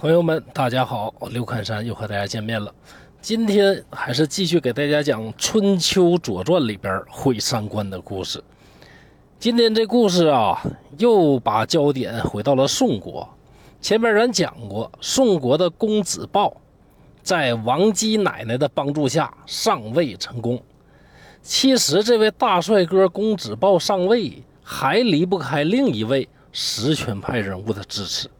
朋友们，大家好，刘侃山又和大家见面了。今天还是继续给大家讲《春秋左传》里边毁三观的故事。今天这故事啊，又把焦点回到了宋国。前面咱讲过，宋国的公子豹在王姬奶奶的帮助下上位成功。其实，这位大帅哥公子豹上位还离不开另一位实权派人物的支持，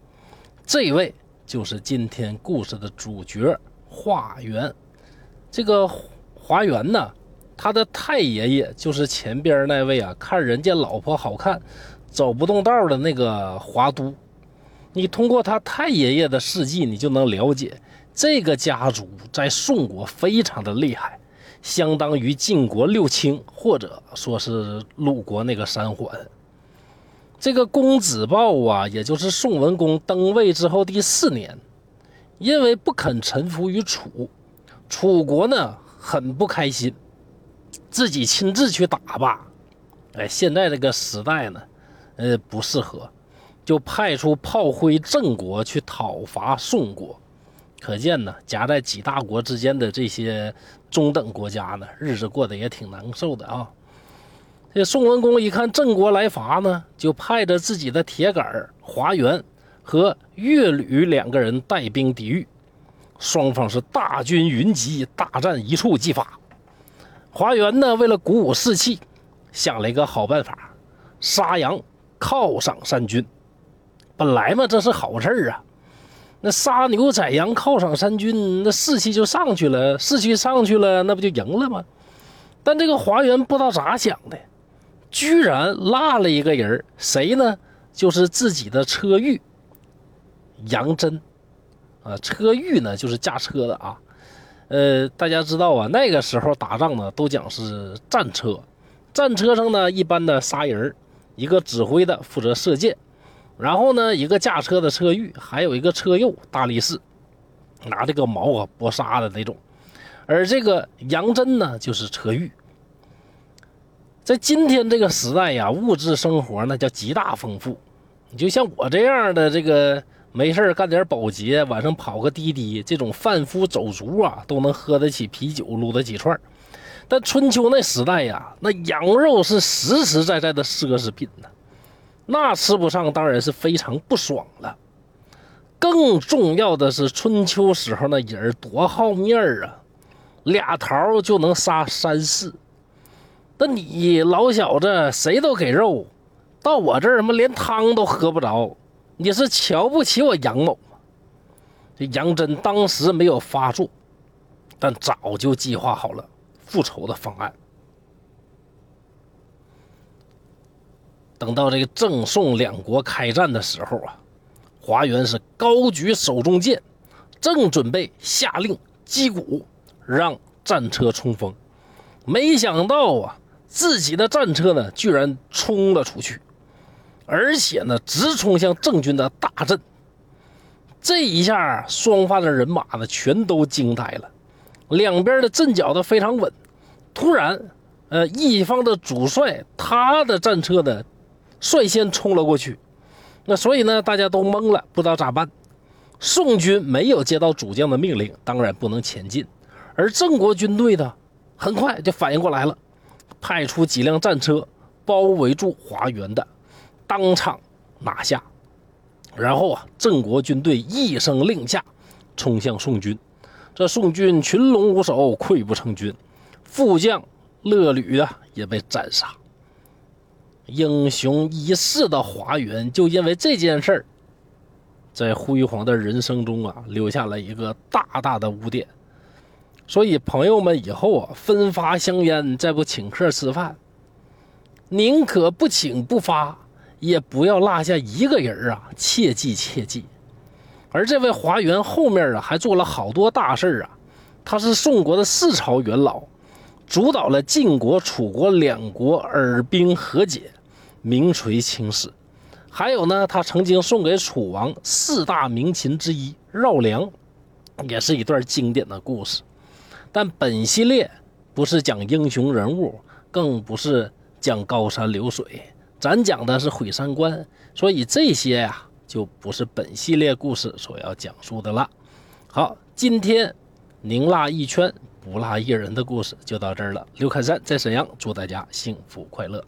这位。就是今天故事的主角华元。这个华元呢，他的太爷爷就是前边那位啊，看人家老婆好看，走不动道的那个华都。你通过他太爷爷的事迹，你就能了解这个家族在宋国非常的厉害，相当于晋国六卿，或者说是鲁国那个三桓。这个公子豹啊，也就是宋文公登位之后第四年，因为不肯臣服于楚，楚国呢很不开心，自己亲自去打吧。哎，现在这个时代呢，呃不适合，就派出炮灰郑国去讨伐宋国。可见呢，夹在几大国之间的这些中等国家呢，日子过得也挺难受的啊。这宋文公一看郑国来伐呢，就派着自己的铁杆华元和岳吕两个人带兵抵御，双方是大军云集，大战一触即发。华元呢，为了鼓舞士气，想了一个好办法，杀羊犒赏三军。本来嘛，这是好事啊，那杀牛宰羊犒赏三军，那士气就上去了，士气上去了，那不就赢了吗？但这个华元不知道咋想的。居然落了一个人谁呢？就是自己的车御杨真啊。车御呢，就是驾车的啊。呃，大家知道啊，那个时候打仗呢，都讲是战车。战车上呢，一般的仨人一个指挥的负责射箭，然后呢，一个驾车的车御，还有一个车右大力士，拿这个矛啊搏杀的那种。而这个杨真呢，就是车御。在今天这个时代呀，物质生活那叫极大丰富。你就像我这样的这个没事干点保洁，晚上跑个滴滴，这种贩夫走卒啊，都能喝得起啤酒，撸得起串但春秋那时代呀，那羊肉是实实在在的奢侈品呢，那吃不上当然是非常不爽了。更重要的是，春秋时候那人多好面儿啊，俩桃就能杀三四。那你老小子谁都给肉，到我这儿他妈连汤都喝不着，你是瞧不起我杨某吗？这杨真当时没有发作，但早就计划好了复仇的方案。等到这个郑宋两国开战的时候啊，华元是高举手中剑，正准备下令击鼓，让战车冲锋，没想到啊。自己的战车呢，居然冲了出去，而且呢，直冲向郑军的大阵。这一下，双方的人马呢，全都惊呆了。两边的阵脚都非常稳。突然，呃，一方的主帅他的战车呢，率先冲了过去。那所以呢，大家都懵了，不知道咋办。宋军没有接到主将的命令，当然不能前进。而郑国军队呢，很快就反应过来了。派出几辆战车包围住华元的，当场拿下。然后啊，郑国军队一声令下，冲向宋军。这宋军群龙无首，溃不成军。副将乐吕啊也被斩杀。英雄一世的华元，就因为这件事儿，在辉煌的人生中啊，留下了一个大大的污点。所以，朋友们以后啊，分发香烟再不请客吃饭，宁可不请不发，也不要落下一个人啊！切记切记。而这位华元后面啊，还做了好多大事啊。他是宋国的四朝元老，主导了晋国、楚国两国尔兵和解，名垂青史。还有呢，他曾经送给楚王四大名琴之一绕梁，也是一段经典的故事。但本系列不是讲英雄人物，更不是讲高山流水，咱讲的是毁三观。所以这些呀，就不是本系列故事所要讲述的了。好，今天宁辣一圈不辣一人的故事就到这儿了。刘开山在沈阳，祝大家幸福快乐。